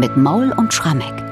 mit Maul und Schrammeck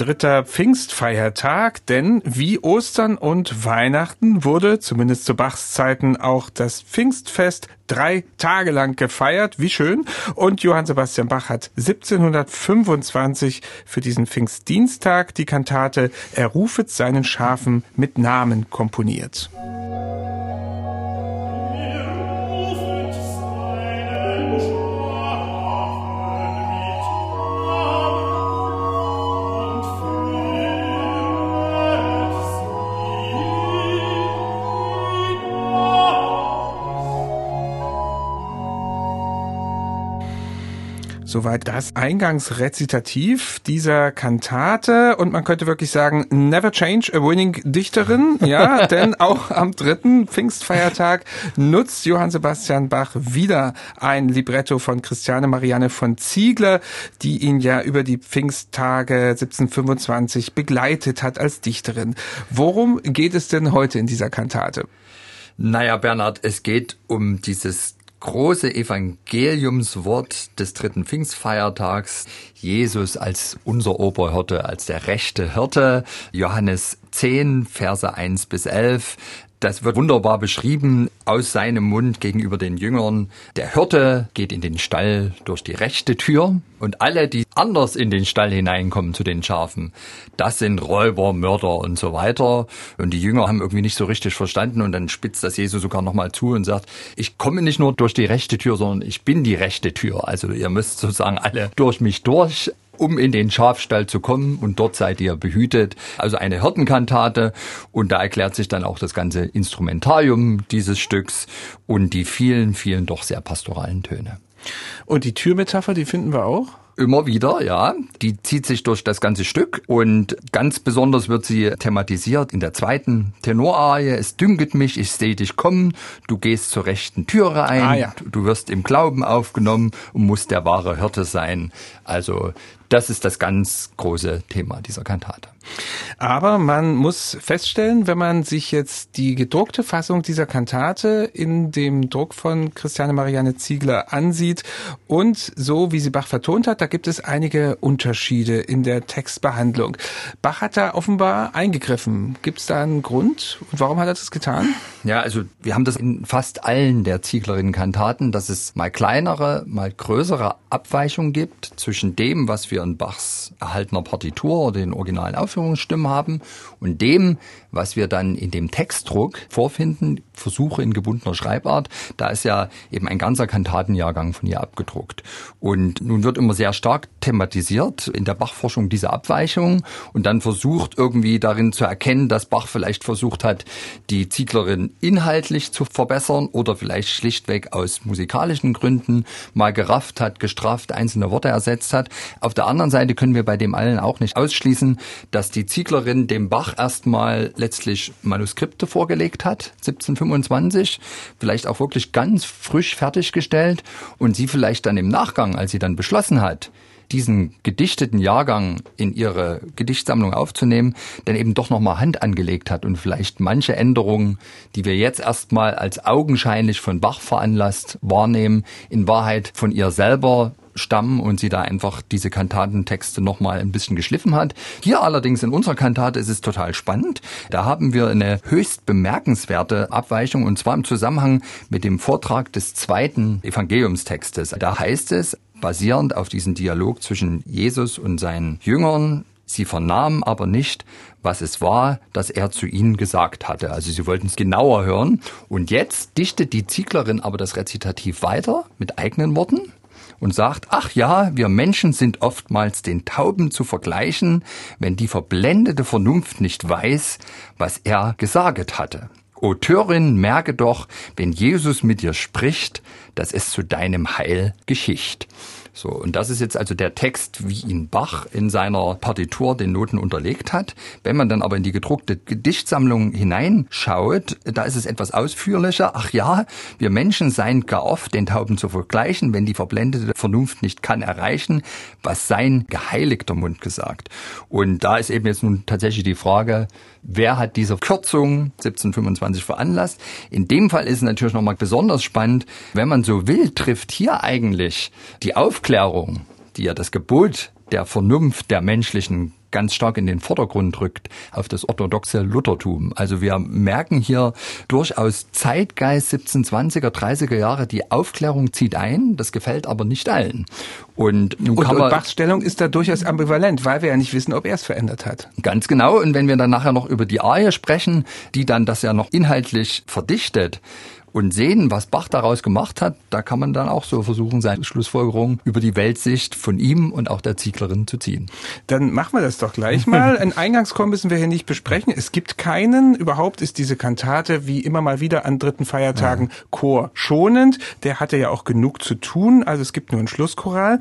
dritter Pfingstfeiertag, denn wie Ostern und Weihnachten wurde, zumindest zu Bachs Zeiten, auch das Pfingstfest drei Tage lang gefeiert. Wie schön. Und Johann Sebastian Bach hat 1725 für diesen Pfingstdienstag die Kantate Er rufet seinen Schafen mit Namen komponiert. Soweit das Eingangsrezitativ dieser Kantate. Und man könnte wirklich sagen, never change a winning Dichterin. Ja, denn auch am dritten Pfingstfeiertag nutzt Johann Sebastian Bach wieder ein Libretto von Christiane Marianne von Ziegler, die ihn ja über die Pfingsttage 1725 begleitet hat als Dichterin. Worum geht es denn heute in dieser Kantate? Naja, Bernhard, es geht um dieses große Evangeliumswort des dritten Pfingstfeiertags. Jesus als unser Oberhirte, als der rechte Hirte. Johannes 10, Verse 1 bis 11. Das wird wunderbar beschrieben aus seinem Mund gegenüber den Jüngern. Der Hirte geht in den Stall durch die rechte Tür und alle, die anders in den Stall hineinkommen zu den Schafen, das sind Räuber, Mörder und so weiter. Und die Jünger haben irgendwie nicht so richtig verstanden und dann spitzt das Jesus sogar nochmal zu und sagt, ich komme nicht nur durch die rechte Tür, sondern ich bin die rechte Tür. Also ihr müsst sozusagen alle durch mich durch um in den Schafstall zu kommen und dort seid ihr behütet. Also eine Hirtenkantate und da erklärt sich dann auch das ganze Instrumentarium dieses Stücks und die vielen, vielen doch sehr pastoralen Töne. Und die Türmetapher, die finden wir auch? Immer wieder, ja. Die zieht sich durch das ganze Stück und ganz besonders wird sie thematisiert in der zweiten Tenorarie. Es dünket mich, ich sehe dich kommen, du gehst zur rechten Türe ein, ah, ja. du wirst im Glauben aufgenommen und musst der wahre Hirte sein. Also das ist das ganz große Thema dieser Kantate. Aber man muss feststellen, wenn man sich jetzt die gedruckte Fassung dieser Kantate in dem Druck von Christiane Marianne Ziegler ansieht und so wie sie Bach vertont hat, da gibt es einige Unterschiede in der Textbehandlung. Bach hat da offenbar eingegriffen. Gibt es da einen Grund? Und warum hat er das getan? Ja, also wir haben das in fast allen der Zieglerinnen Kantaten, dass es mal kleinere, mal größere Abweichungen gibt zwischen dem, was wir wir in Bachs erhaltener Partitur den originalen Aufführungsstimmen haben und dem, was wir dann in dem Textdruck vorfinden, Versuche in gebundener Schreibart, da ist ja eben ein ganzer Kantatenjahrgang von ihr abgedruckt. Und nun wird immer sehr stark thematisiert in der Bachforschung diese Abweichung und dann versucht irgendwie darin zu erkennen, dass Bach vielleicht versucht hat, die Zieglerin inhaltlich zu verbessern oder vielleicht schlichtweg aus musikalischen Gründen mal gerafft hat, gestrafft, einzelne Worte ersetzt hat. Auf der anderen Seite können wir bei dem allen auch nicht ausschließen, dass die Zieglerin dem Bach erstmal letztlich Manuskripte vorgelegt hat, 1725, vielleicht auch wirklich ganz frisch fertiggestellt und sie vielleicht dann im Nachgang, als sie dann beschlossen hat, diesen gedichteten Jahrgang in ihre Gedichtsammlung aufzunehmen, dann eben doch nochmal Hand angelegt hat und vielleicht manche Änderungen, die wir jetzt erstmal als augenscheinlich von Bach veranlasst wahrnehmen, in Wahrheit von ihr selber stammen und sie da einfach diese Kantatentexte nochmal ein bisschen geschliffen hat. Hier allerdings in unserer Kantate ist es total spannend. Da haben wir eine höchst bemerkenswerte Abweichung und zwar im Zusammenhang mit dem Vortrag des zweiten Evangeliumstextes. Da heißt es, basierend auf diesen Dialog zwischen Jesus und seinen Jüngern, Sie vernahmen aber nicht, was es war, das er zu ihnen gesagt hatte. Also sie wollten es genauer hören. Und jetzt dichtet die Zieglerin aber das Rezitativ weiter mit eigenen Worten und sagt, ach ja, wir Menschen sind oftmals den Tauben zu vergleichen, wenn die verblendete Vernunft nicht weiß, was er gesaget hatte. O Törin, merke doch, wenn Jesus mit dir spricht, dass es zu deinem Heil Geschicht. So, und das ist jetzt also der Text, wie ihn Bach in seiner Partitur den Noten unterlegt hat. Wenn man dann aber in die gedruckte Gedichtsammlung hineinschaut, da ist es etwas ausführlicher. Ach ja, wir Menschen seien gar oft den Tauben zu vergleichen, wenn die verblendete Vernunft nicht kann erreichen, was sein geheiligter Mund gesagt. Und da ist eben jetzt nun tatsächlich die Frage, wer hat diese Kürzung 1725 veranlasst? In dem Fall ist es natürlich nochmal besonders spannend, wenn man so will, trifft hier eigentlich die Aufklärung, die ja das Gebot der Vernunft der menschlichen ganz stark in den Vordergrund rückt, auf das orthodoxe Luthertum. Also wir merken hier durchaus Zeitgeist 1720er, 30er Jahre, die Aufklärung zieht ein, das gefällt aber nicht allen. Und, nun und, kann man, und Bachs Stellung ist da durchaus ambivalent, weil wir ja nicht wissen, ob er es verändert hat. Ganz genau. Und wenn wir dann nachher noch über die Arie sprechen, die dann das ja noch inhaltlich verdichtet, und sehen, was Bach daraus gemacht hat, da kann man dann auch so versuchen, seine Schlussfolgerungen über die Weltsicht von ihm und auch der Zieglerin zu ziehen. Dann machen wir das doch gleich mal. Ein Eingangschor müssen wir hier nicht besprechen. Es gibt keinen. Überhaupt ist diese Kantate wie immer mal wieder an dritten Feiertagen ja. Chor schonend. Der hatte ja auch genug zu tun. Also es gibt nur ein Schlusschoral.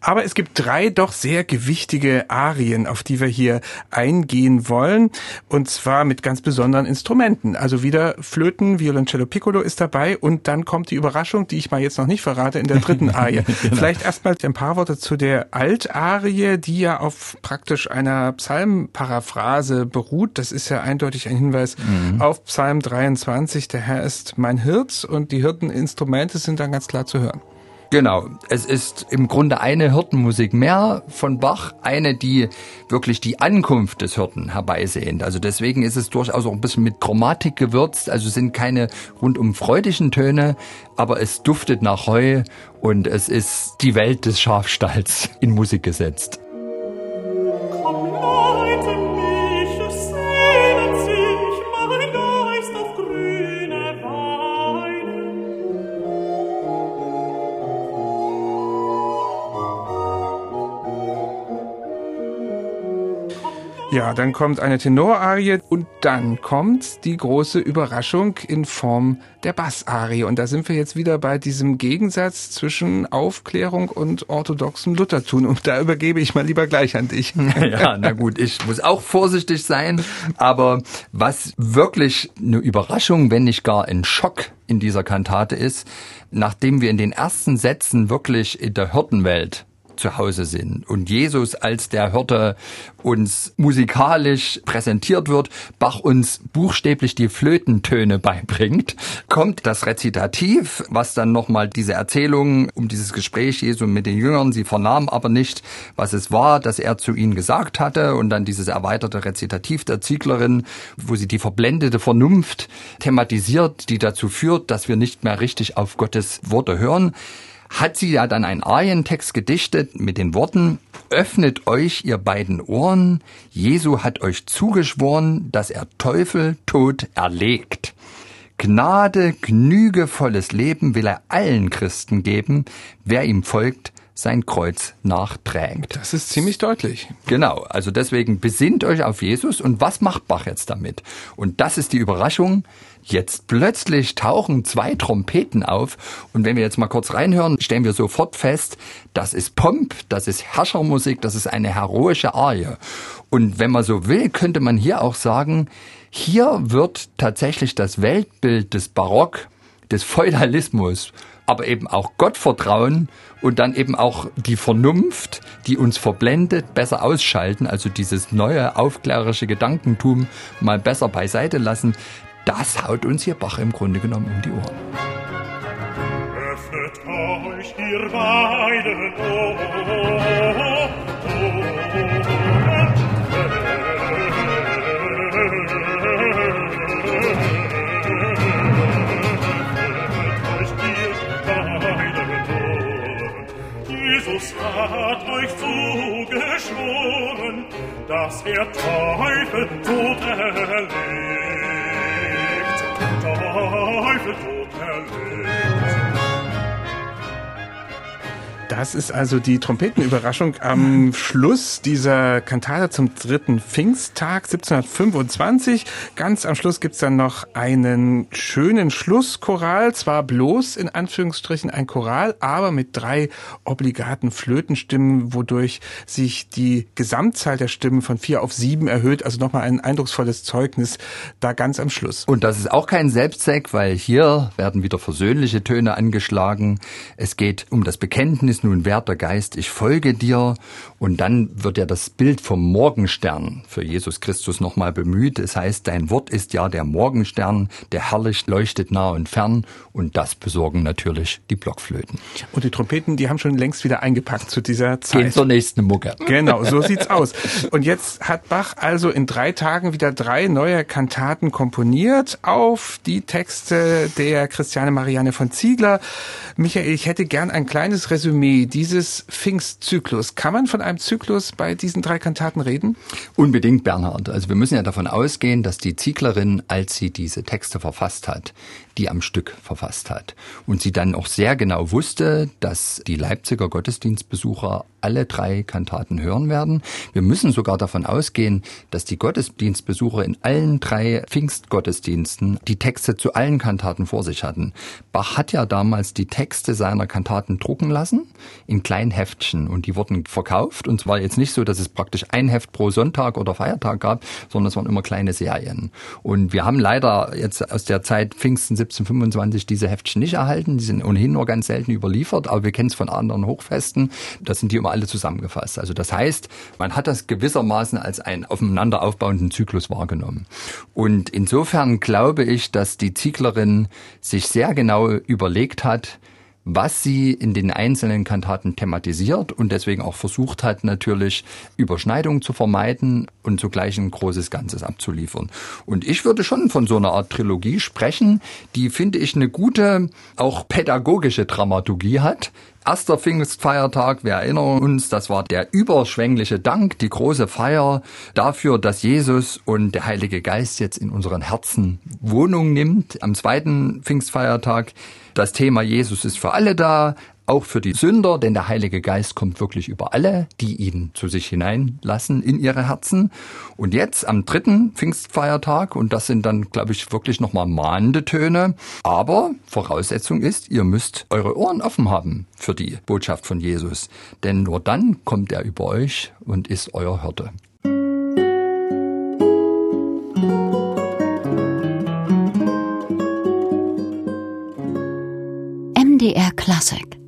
Aber es gibt drei doch sehr gewichtige Arien, auf die wir hier eingehen wollen. Und zwar mit ganz besonderen Instrumenten. Also wieder Flöten, Violoncello Piccolo ist dabei und dann kommt die Überraschung, die ich mal jetzt noch nicht verrate, in der dritten Arie. genau. Vielleicht erstmal ein paar Worte zu der Altarie, die ja auf praktisch einer Psalmparaphrase beruht. Das ist ja eindeutig ein Hinweis mhm. auf Psalm 23. Der Herr ist mein Hirt und die Hirteninstrumente sind dann ganz klar zu hören. Genau. Es ist im Grunde eine Hirtenmusik mehr von Bach, eine, die wirklich die Ankunft des Hirten herbeisehnt. Also deswegen ist es durchaus auch ein bisschen mit Chromatik gewürzt. Also sind keine rundum freudigen Töne, aber es duftet nach Heu und es ist die Welt des Schafstalls in Musik gesetzt. Ja, dann kommt eine Tenorarie und dann kommt die große Überraschung in Form der Bassarie. Und da sind wir jetzt wieder bei diesem Gegensatz zwischen Aufklärung und orthodoxem Luthertum. Und da übergebe ich mal lieber gleich an dich. Ja, na gut, ich muss auch vorsichtig sein. Aber was wirklich eine Überraschung, wenn nicht gar ein Schock in dieser Kantate ist, nachdem wir in den ersten Sätzen wirklich in der Hirtenwelt zu Hause sind und Jesus als der Hirte uns musikalisch präsentiert wird, Bach uns buchstäblich die Flötentöne beibringt, kommt das Rezitativ, was dann nochmal diese Erzählung um dieses Gespräch Jesu mit den Jüngern, sie vernahmen aber nicht, was es war, dass er zu ihnen gesagt hatte und dann dieses erweiterte Rezitativ der Zieglerin, wo sie die verblendete Vernunft thematisiert, die dazu führt, dass wir nicht mehr richtig auf Gottes Worte hören hat sie ja dann einen Arientext gedichtet mit den Worten, öffnet euch ihr beiden Ohren, Jesu hat euch zugeschworen, dass er Teufel tot erlegt. Gnade, gnügevolles Leben will er allen Christen geben, wer ihm folgt, sein Kreuz nachträgt. Das ist ziemlich deutlich. Genau, also deswegen besinnt euch auf Jesus und was macht Bach jetzt damit? Und das ist die Überraschung. Jetzt plötzlich tauchen zwei Trompeten auf und wenn wir jetzt mal kurz reinhören, stellen wir sofort fest, das ist Pomp, das ist Herrschermusik, das ist eine heroische Arie. Und wenn man so will, könnte man hier auch sagen, hier wird tatsächlich das Weltbild des Barock, des Feudalismus aber eben auch Gottvertrauen und dann eben auch die Vernunft, die uns verblendet, besser ausschalten, also dieses neue aufklärerische Gedankentum mal besser beiseite lassen, das haut uns hier Bach im Grunde genommen um die Ohren. Öffnet euch ihr beiden hat der Teufel tot erlegt. Teufel tot erlegt. Das ist also die Trompetenüberraschung am Schluss dieser Kantate zum dritten Pfingsttag 1725. Ganz am Schluss gibt's dann noch einen schönen Schlusschoral, zwar bloß in Anführungsstrichen ein Choral, aber mit drei obligaten Flötenstimmen, wodurch sich die Gesamtzahl der Stimmen von vier auf sieben erhöht. Also nochmal ein eindrucksvolles Zeugnis da ganz am Schluss. Und das ist auch kein Selbstzweck, weil hier werden wieder versöhnliche Töne angeschlagen. Es geht um das Bekenntnis ist nun wert der Geist, ich folge dir. Und dann wird ja das Bild vom Morgenstern für Jesus Christus nochmal bemüht. Es heißt, dein Wort ist ja der Morgenstern, der herrlich leuchtet nah und fern. Und das besorgen natürlich die Blockflöten. Und die Trompeten, die haben schon längst wieder eingepackt zu dieser Zeit. Gehen zur nächsten Mucke. Genau, so sieht's aus. Und jetzt hat Bach also in drei Tagen wieder drei neue Kantaten komponiert auf die Texte der Christiane Marianne von Ziegler. Michael, ich hätte gern ein kleines Resümee dieses Pfingstzyklus. Kann man von einem Zyklus bei diesen drei Kantaten reden? Unbedingt, Bernhard. Also wir müssen ja davon ausgehen, dass die Zieglerin, als sie diese Texte verfasst hat, die am Stück verfasst hat. Und sie dann auch sehr genau wusste, dass die Leipziger Gottesdienstbesucher alle drei Kantaten hören werden. Wir müssen sogar davon ausgehen, dass die Gottesdienstbesucher in allen drei Pfingstgottesdiensten die Texte zu allen Kantaten vor sich hatten. Bach hat ja damals die Texte seiner Kantaten drucken lassen in kleinen Heftchen und die wurden verkauft. Und zwar jetzt nicht so, dass es praktisch ein Heft pro Sonntag oder Feiertag gab, sondern es waren immer kleine Serien. Und wir haben leider jetzt aus der Zeit Pfingsten 1725 diese Heftchen nicht erhalten. Die sind ohnehin nur ganz selten überliefert, aber wir kennen es von anderen Hochfesten. Da sind die immer alle zusammengefasst. Also das heißt, man hat das gewissermaßen als einen aufeinander aufbauenden Zyklus wahrgenommen. Und insofern glaube ich, dass die Zieglerin sich sehr genau überlegt hat, was sie in den einzelnen Kantaten thematisiert und deswegen auch versucht hat, natürlich Überschneidungen zu vermeiden und zugleich ein großes Ganzes abzuliefern. Und ich würde schon von so einer Art Trilogie sprechen, die, finde ich, eine gute, auch pädagogische Dramaturgie hat, Erster Pfingstfeiertag, wir erinnern uns, das war der überschwängliche Dank, die große Feier dafür, dass Jesus und der Heilige Geist jetzt in unseren Herzen Wohnung nimmt. Am zweiten Pfingstfeiertag das Thema Jesus ist für alle da, auch für die Sünder, denn der Heilige Geist kommt wirklich über alle, die ihn zu sich hineinlassen in ihre Herzen. Und jetzt am dritten Pfingstfeiertag, und das sind dann, glaube ich, wirklich nochmal mahnende Töne, aber Voraussetzung ist, ihr müsst eure Ohren offen haben für die Botschaft von Jesus, denn nur dann kommt er über euch und ist euer Hirte. MDR Classic